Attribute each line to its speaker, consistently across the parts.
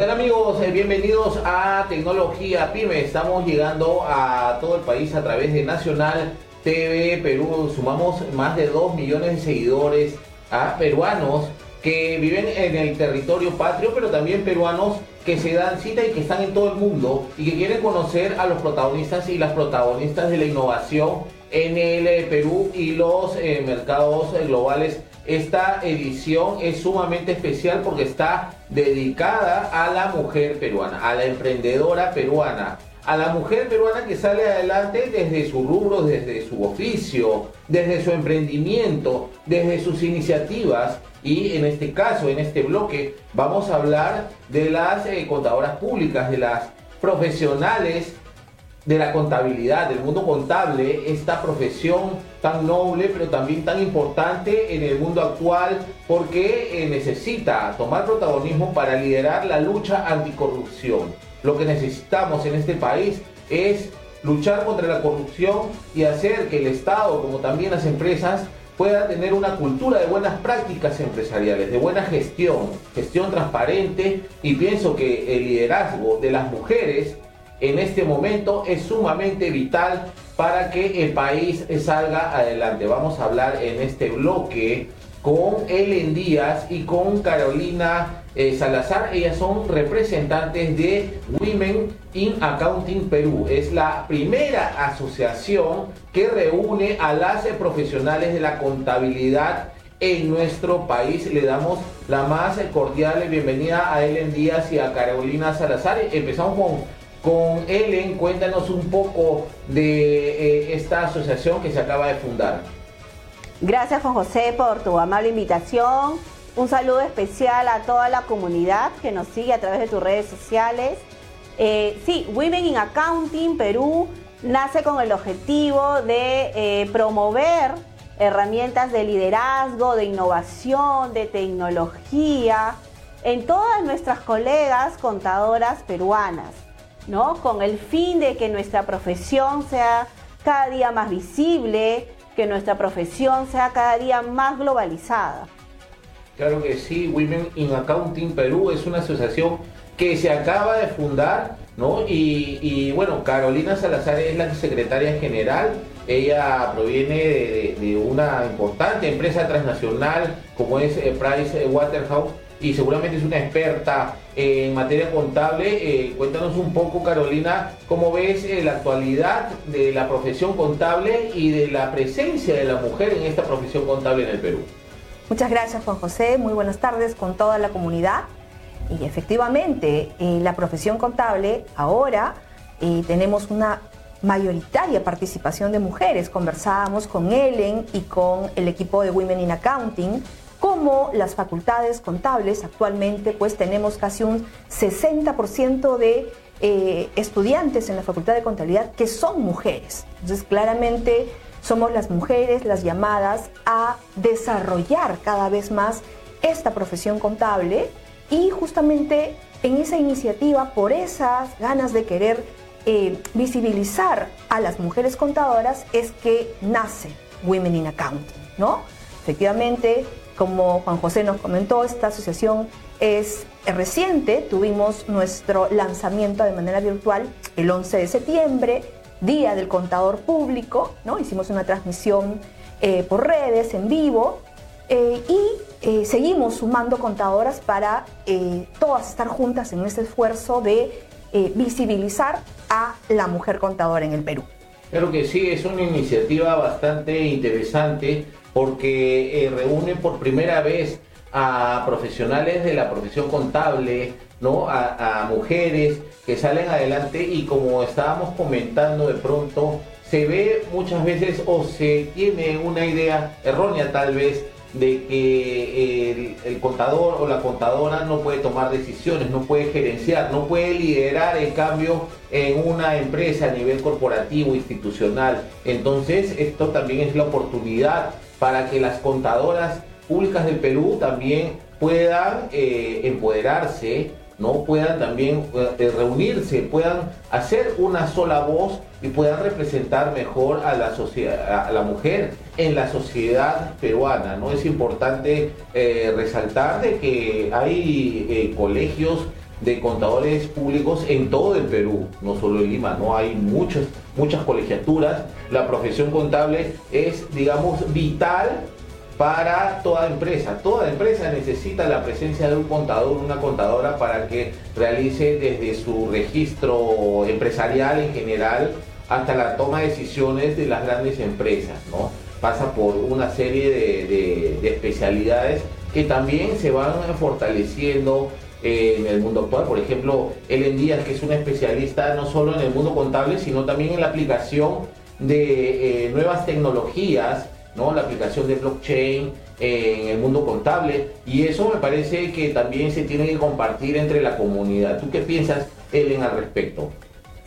Speaker 1: Hola amigos, eh, bienvenidos a Tecnología Pyme. Estamos llegando a todo el país a través de Nacional TV Perú. Sumamos más de 2 millones de seguidores a peruanos que viven en el territorio patrio, pero también peruanos que se dan cita y que están en todo el mundo y que quieren conocer a los protagonistas y las protagonistas de la innovación en el eh, Perú y los eh, mercados globales esta edición es sumamente especial porque está dedicada a la mujer peruana, a la emprendedora peruana, a la mujer peruana que sale adelante desde su rubro, desde su oficio, desde su emprendimiento, desde sus iniciativas. Y en este caso, en este bloque, vamos a hablar de las eh, contadoras públicas, de las profesionales de la contabilidad, del mundo contable, esta profesión tan noble, pero también tan importante en el mundo actual, porque eh, necesita tomar protagonismo para liderar la lucha anticorrupción. Lo que necesitamos en este país es luchar contra la corrupción y hacer que el Estado, como también las empresas, puedan tener una cultura de buenas prácticas empresariales, de buena gestión, gestión transparente y pienso que el liderazgo de las mujeres en este momento es sumamente vital para que el país salga adelante. Vamos a hablar en este bloque con Ellen Díaz y con Carolina eh, Salazar. Ellas son representantes de Women in Accounting Perú. Es la primera asociación que reúne a las profesionales de la contabilidad en nuestro país. Le damos la más cordial bienvenida a Ellen Díaz y a Carolina Salazar. Empezamos con con Ellen, cuéntanos un poco de eh, esta asociación que se acaba de fundar.
Speaker 2: Gracias Juan José por tu amable invitación. Un saludo especial a toda la comunidad que nos sigue a través de tus redes sociales. Eh, sí, Women in Accounting Perú nace con el objetivo de eh, promover herramientas de liderazgo, de innovación, de tecnología en todas nuestras colegas contadoras peruanas. ¿No? Con el fin de que nuestra profesión sea cada día más visible, que nuestra profesión sea cada día más globalizada.
Speaker 1: Claro que sí, Women in Accounting Perú es una asociación que se acaba de fundar, ¿no? Y, bueno, Carolina Salazar es la secretaria general, ella proviene de, una importante empresa transnacional como es eh, Price Waterhouse y seguramente es una experta en materia contable. Eh, cuéntanos un poco, Carolina, cómo ves eh, la actualidad de la profesión contable y de la presencia de la mujer en esta profesión contable en el Perú.
Speaker 3: Muchas gracias, Juan José. Muy buenas tardes con toda la comunidad. Y efectivamente, en la profesión contable ahora eh, tenemos una mayoritaria participación de mujeres. Conversábamos con Ellen y con el equipo de Women in Accounting como las facultades contables, actualmente pues tenemos casi un 60% de eh, estudiantes en la Facultad de Contabilidad que son mujeres. Entonces claramente somos las mujeres las llamadas a desarrollar cada vez más esta profesión contable y justamente en esa iniciativa, por esas ganas de querer eh, visibilizar a las mujeres contadoras, es que nace Women in Accounting, ¿no? Efectivamente, como Juan José nos comentó, esta asociación es reciente. Tuvimos nuestro lanzamiento de manera virtual el 11 de septiembre, Día del Contador Público. Hicimos una transmisión eh, por redes, en vivo, eh, y eh, seguimos sumando contadoras para todas estar juntas en este esfuerzo de visibilizar a la mujer contadora en el Perú.
Speaker 1: Claro que sí, es una iniciativa bastante interesante porque eh, reúne por primera vez a profesionales de la profesión contable, ¿no? A, a, mujeres que salen adelante y como estábamos comentando de pronto, se ve muchas veces o se tiene una idea errónea tal vez de que el, contador o la contadora no puede tomar decisiones, no puede gerenciar, no puede liderar el cambio en una empresa a nivel corporativo, institucional. Entonces, esto también es la oportunidad para que las contadoras públicas del Perú también puedan eh, empoderarse, ¿no? puedan también eh, reunirse, puedan hacer una sola voz y puedan representar mejor a la sociedad, a la mujer en la sociedad peruana. ¿no? Es importante eh, resaltar de que hay colegios de contadores públicos en todo el Perú, no solo en Lima, no hay muchas, muchas colegiaturas. La profesión contable es, digamos, vital para toda empresa. Toda empresa necesita la presencia de un contador, una contadora para que realice desde su registro empresarial en general hasta la toma de decisiones de las grandes empresas, ¿no? Pasa por una serie de, de especialidades que también se van fortaleciendo en el mundo actual. Por ejemplo, Ellen Díaz, que es una especialista no solo en el mundo contable, sino también en la aplicación de eh, nuevas tecnologías, ¿no? la aplicación de blockchain eh, en el mundo contable. Y eso me parece que también se tiene que compartir entre la comunidad. ¿Tú qué piensas, Ellen, al respecto?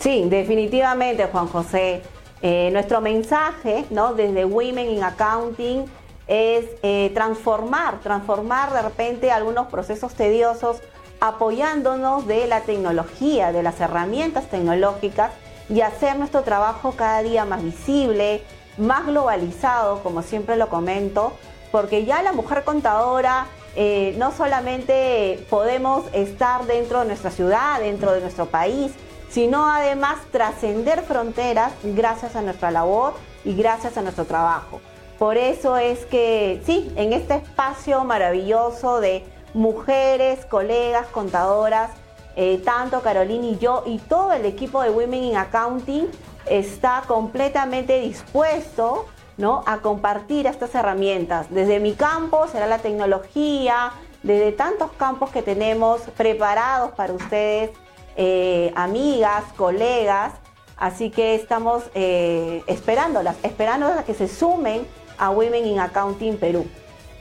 Speaker 2: Sí, definitivamente, Juan José. Eh, nuestro mensaje ¿no? desde Women in Accounting es transformar, transformar de repente algunos procesos tediosos apoyándonos de la tecnología, de las herramientas tecnológicas y hacer nuestro trabajo cada día más visible, más globalizado, como siempre lo comento, porque ya la mujer contadora eh, no solamente podemos estar dentro de nuestra ciudad, dentro de nuestro país, sino además trascender fronteras gracias a nuestra labor y gracias a nuestro trabajo. Por eso es que sí, en este espacio maravilloso de mujeres, colegas, contadoras, eh, tanto Carolina y yo y todo el equipo de Women in Accounting está completamente dispuesto ¿no? a compartir estas herramientas. Desde mi campo será la tecnología, desde tantos campos que tenemos preparados para ustedes, eh, amigas, colegas. Así que estamos eh, esperándolas, esperándolas a que se sumen a Women in Accounting Perú.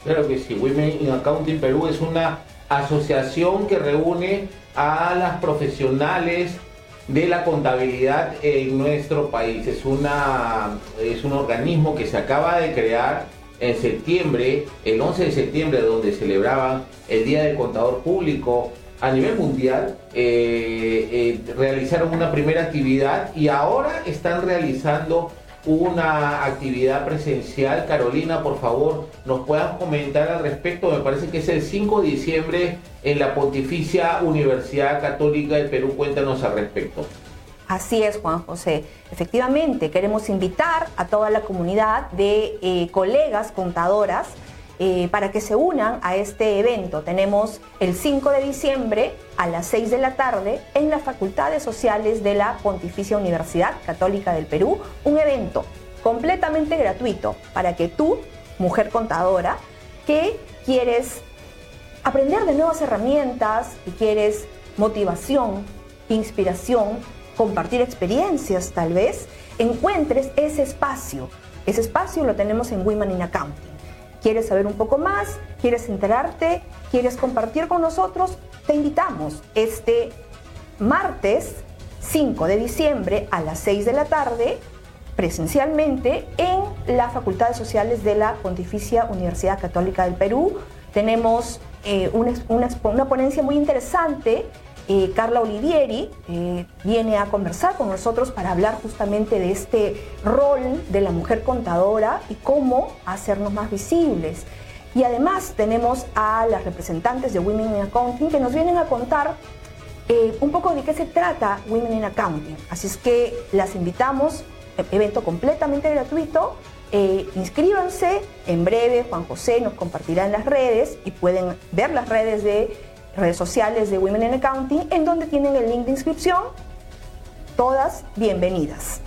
Speaker 1: Claro que sí, Women in Accounting Perú es una asociación que reúne a las profesionales de la contabilidad en nuestro país. Es, una, es un organismo que se acaba de crear en septiembre, el 11 de septiembre, donde celebraban el Día del Contador Público a nivel mundial. Eh, eh, realizaron una primera actividad y ahora están realizando una actividad presencial. Carolina, por favor, nos puedas comentar al respecto. Me parece que es el 5 de diciembre en la Pontificia Universidad Católica del Perú. Cuéntanos al respecto.
Speaker 3: Así es, Juan José. Efectivamente, queremos invitar a toda la comunidad de eh, colegas contadoras eh, para que se unan a este evento. Tenemos el 5 de diciembre a las 6 de la tarde en las Facultades Sociales de la Pontificia Universidad Católica del Perú, un evento completamente gratuito para que tú, mujer contadora, que quieres aprender de nuevas herramientas y quieres motivación, inspiración, compartir experiencias tal vez, encuentres ese espacio. Ese espacio lo tenemos en Women in Accounting. ¿Quieres saber un poco más? ¿Quieres enterarte? ¿Quieres compartir con nosotros? Te invitamos este martes 5 de diciembre a las 6 de la tarde presencialmente en las Facultades Sociales de la Pontificia Universidad Católica del Perú. Tenemos eh, una, una ponencia muy interesante eh, Carla Olivieri eh, viene a conversar con nosotros para hablar justamente de este rol de la mujer contadora y cómo hacernos más visibles. Y además tenemos a las representantes de Women in Accounting que nos vienen a contar eh, un poco de qué se trata Women in Accounting. Así es que las invitamos, evento completamente gratuito. inscríbanse, en breve Juan José nos compartirá en las redes y pueden ver las redes de redes sociales de Women in Accounting, en donde tienen el link de inscripción. Todas bienvenidas.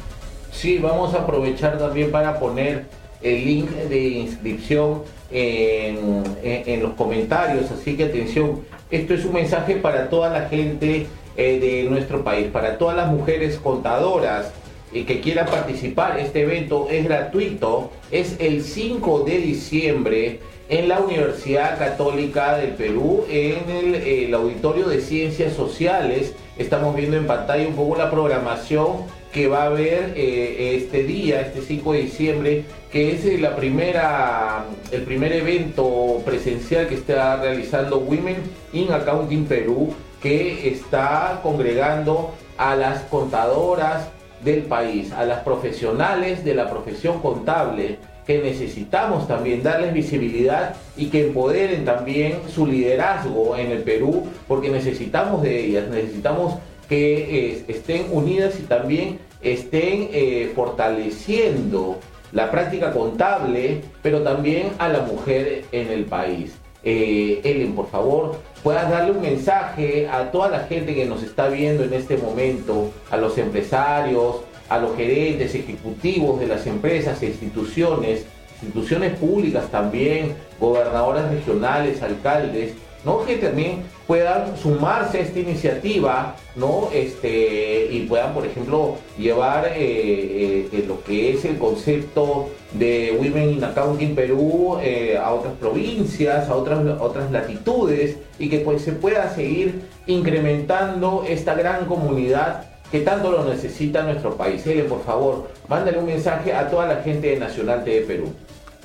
Speaker 1: Sí, vamos a aprovechar también para poner el link de inscripción en, los comentarios, así que atención, esto es un mensaje para toda la gente eh, de nuestro país, para todas las mujeres contadoras y que quieran participar. Este evento es gratuito, es el 5 de diciembre en la Universidad Católica del Perú, en el, auditorio de Ciencias Sociales. Estamos viendo en pantalla un poco la programación que va a haber eh, este día, este 5 de diciembre, que es eh, la primera, el primer evento presencial que está realizando Women in Accounting Perú, que está congregando a las contadoras del país, a las profesionales de la profesión contable que necesitamos también darles visibilidad y que empoderen también su liderazgo en el Perú, porque necesitamos de ellas, necesitamos que eh, estén unidas y también estén eh, fortaleciendo la práctica contable, pero también a la mujer en el país. Eh, Ellen, por favor, puedas darle un mensaje a toda la gente que nos está viendo en este momento, a los empresarios, a los gerentes ejecutivos de las empresas e instituciones, instituciones públicas también, gobernadoras regionales, alcaldes, ¿no? que también puedan sumarse a esta iniciativa ¿no? este, y puedan, por ejemplo, llevar eh, eh, eh, lo que es el concepto de Women in Accounting Perú a otras provincias, a otras, otras latitudes y que pues, se pueda seguir incrementando esta gran comunidad que tanto lo necesita nuestro país. Ele, por favor, mándale un mensaje a toda la gente de Nacional TV Perú.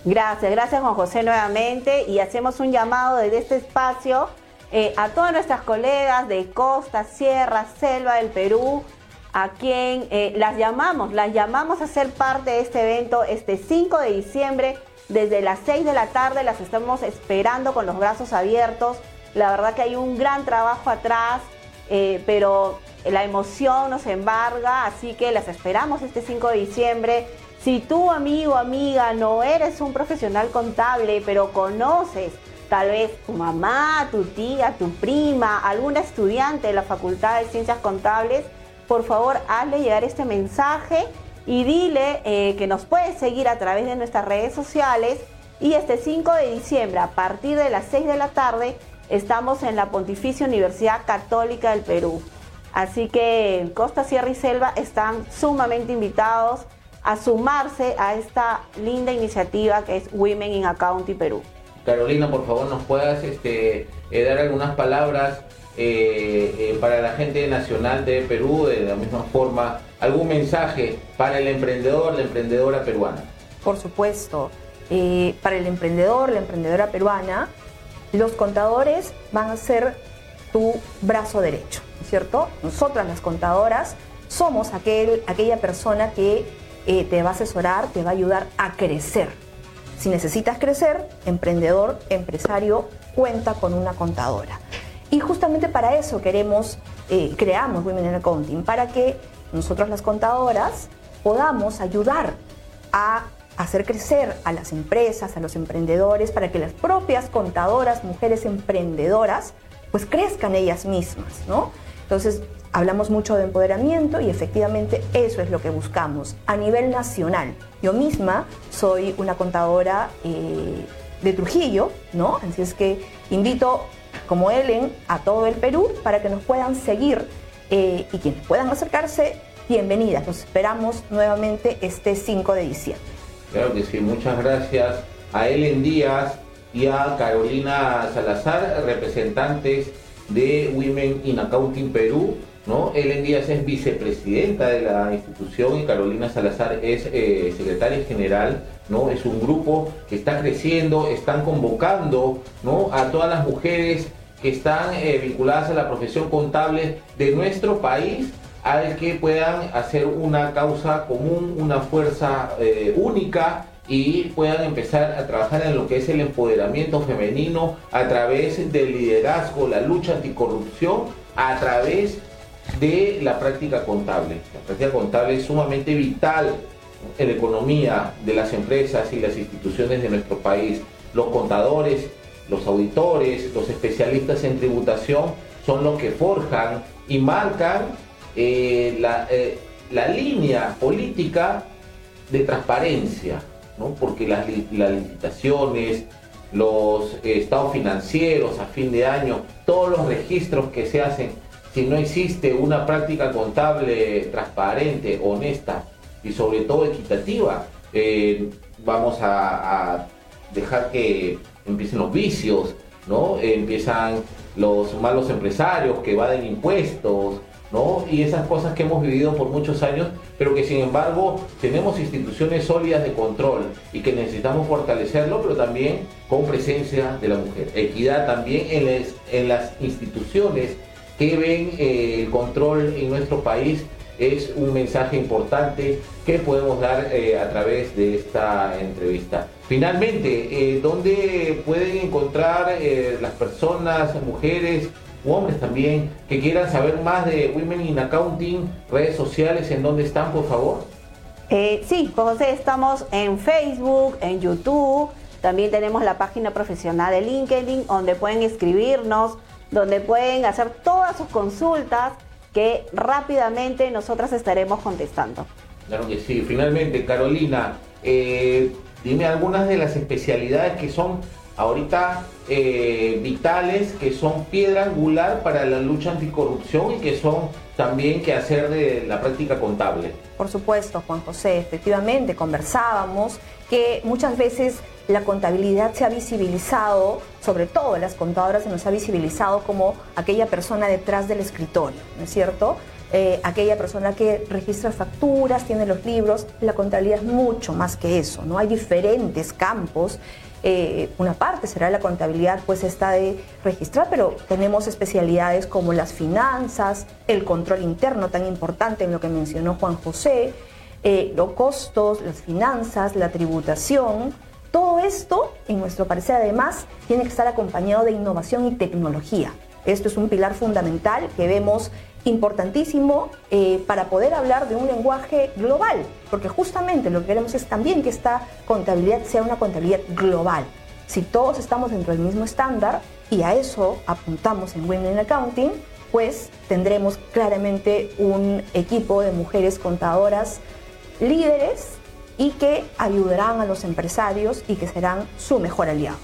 Speaker 2: Gracias, gracias Juan José nuevamente y hacemos un llamado desde este espacio eh, a todas nuestras colegas de costa, sierra, selva del Perú, a quien eh, las llamamos, las llamamos a ser parte de este evento este 5 de diciembre desde las 6 de la tarde, las estamos esperando con los brazos abiertos. La verdad que hay un gran trabajo atrás, eh, pero la emoción nos embarga, así que las esperamos este 5 de diciembre si tú, amigo, amiga, no eres un profesional contable, pero conoces tal vez tu mamá, tu tía, tu prima, alguna estudiante de la Facultad de Ciencias Contables, por favor, hazle llegar este mensaje y dile eh, que nos puedes seguir a través de nuestras redes sociales. Y este 5 de diciembre, a partir de las 6 de la tarde, estamos en la Pontificia Universidad Católica del Perú. Así que Costa, Sierra y Selva están sumamente invitados a sumarse a esta linda iniciativa que es Women in Accounting Perú.
Speaker 1: Carolina, por favor, nos puedas este, eh, dar algunas palabras eh, eh, para la gente nacional de Perú, de la misma forma, algún mensaje para el emprendedor, la emprendedora peruana.
Speaker 3: Por supuesto, para el emprendedor, la emprendedora peruana, los contadores van a ser tu brazo derecho, ¿cierto? Nosotras las contadoras somos aquel, aquella persona que eh, te va a asesorar, te va a ayudar a crecer. Si necesitas crecer, emprendedor, empresario, cuenta con una contadora. Y justamente para eso queremos, eh, creamos Women in Accounting, para que nosotros las contadoras podamos ayudar a hacer crecer a las empresas, a los emprendedores, para que las propias contadoras, mujeres emprendedoras, pues crezcan ellas mismas, ¿no? Entonces, Hablamos mucho de empoderamiento y efectivamente eso es lo que buscamos a nivel nacional. Yo misma soy una contadora eh, de Trujillo, ¿no? Así es que invito, como Ellen, a todo el Perú para que nos puedan seguir eh, y quienes puedan acercarse, bienvenidas. Los esperamos nuevamente este 5 de diciembre.
Speaker 1: Claro que sí, muchas gracias a Ellen Díaz y a Carolina Salazar, representantes de Women in Accounting Perú ¿no? Ellen Díaz es vicepresidenta de la institución y Carolina Salazar es eh, secretaria general, ¿no? Es un grupo que está creciendo, están convocando, ¿no? A todas las mujeres que están eh, vinculadas a la profesión contable de nuestro país al que puedan hacer una causa común, una fuerza eh, única y puedan empezar a trabajar en lo que es el empoderamiento femenino a través del liderazgo, la lucha anticorrupción, a través de la práctica contable. La práctica contable es sumamente vital en la economía de las empresas y las instituciones de nuestro país. Los contadores, los auditores, los especialistas en tributación son los que forjan y marcan eh, eh, la, línea política de transparencia, ¿no? porque las, las licitaciones, los estados financieros a fin de año, todos los registros que se hacen si no existe una práctica contable transparente, honesta y sobre todo equitativa, eh, vamos a, dejar que empiecen los vicios, ¿no? empiezan los malos empresarios que evaden impuestos, ¿no? Y esas cosas que hemos vivido por muchos años, pero que sin embargo tenemos instituciones sólidas de control y que necesitamos fortalecerlo, pero también con presencia de la mujer. Equidad también en las instituciones que ven eh, el control en nuestro país es un mensaje importante que podemos dar eh, a través de esta entrevista. Finalmente, eh, ¿dónde pueden encontrar las personas, mujeres hombres también, que quieran saber más de Women in Accounting, redes sociales, en dónde están, por favor?
Speaker 2: sí, José, estamos en Facebook, en YouTube, también tenemos la página profesional de LinkedIn, donde pueden escribirnos, donde pueden hacer todas sus consultas que rápidamente nosotras estaremos contestando.
Speaker 1: Claro que sí. Finalmente, Carolina, eh, dime algunas de las especialidades que son ahorita eh, vitales, que son piedra angular para la lucha anticorrupción y que son también que hacer de la práctica contable.
Speaker 3: Por supuesto, Juan José, efectivamente, conversábamos que muchas veces la contabilidad se ha visibilizado, sobre todo las contadoras se nos ha visibilizado como aquella persona detrás del escritorio, ¿no es cierto? Eh, aquella persona que registra facturas, tiene los libros, la contabilidad es mucho más que eso, ¿no? Hay diferentes campos. Eh, una parte será la contabilidad, pues está de registrar, pero tenemos especialidades como las finanzas, el control interno tan importante en lo que mencionó Juan José, eh, los costos, las finanzas, la tributación, todo esto, en nuestro parecer, además, tiene que estar acompañado de innovación y tecnología. Esto es un pilar fundamental que vemos importantísimo eh, para poder hablar de un lenguaje global, porque justamente lo que queremos es también que esta contabilidad sea una contabilidad global. Si todos estamos dentro del mismo estándar y a eso apuntamos en Women Accounting, pues tendremos claramente un equipo de mujeres contadoras líderes y que ayudarán a los empresarios y que serán su mejor aliado.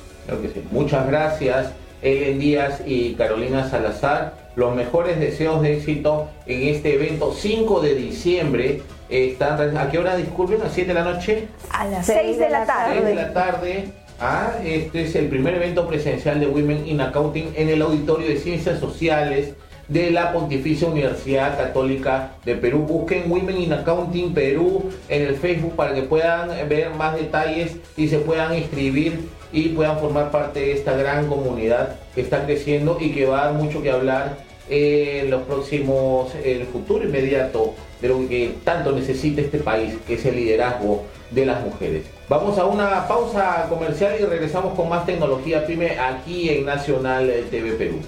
Speaker 1: Muchas gracias, Ellen Díaz y Carolina Salazar. Los mejores deseos de éxito en este evento 5 de diciembre. Están, ¿A qué hora disculpen? ¿A 7 de la noche?
Speaker 3: A las 6 de la tarde.
Speaker 1: 6 de la tarde. Ah, este es el primer evento presencial de Women in Accounting en el Auditorio de Ciencias Sociales de la Pontificia Universidad Católica de Perú. Busquen Women in Accounting Perú en el Facebook para que puedan ver más detalles y se puedan inscribir y puedan formar parte de esta gran comunidad que está creciendo y que va a dar mucho que hablar en los próximos, el futuro inmediato de lo que tanto necesita este país, que es el liderazgo de las mujeres. Vamos a una pausa comercial y regresamos con más tecnología PYME aquí en Nacional TV Perú.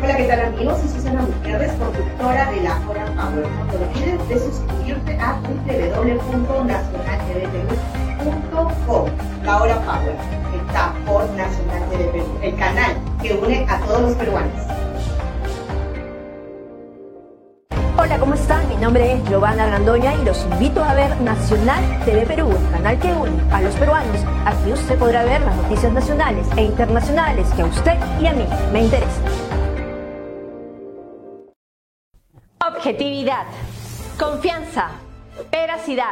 Speaker 4: Hola, ¿qué tal amigos? Soy Susana Gutiérrez, conductora de la Hora Power. No te de suscribirte a www.nacionaltvperú.com. La Hora Power está por Nacional TV Perú, el canal que une a todos los peruanos.
Speaker 5: Hola, ¿cómo están? Mi nombre es Giovanna Grandoña y los invito a ver Nacional TV Perú, el canal que une a los peruanos. Aquí usted podrá ver las noticias nacionales e internacionales que a usted y a mí me interesan. Objetividad, confianza, veracidad.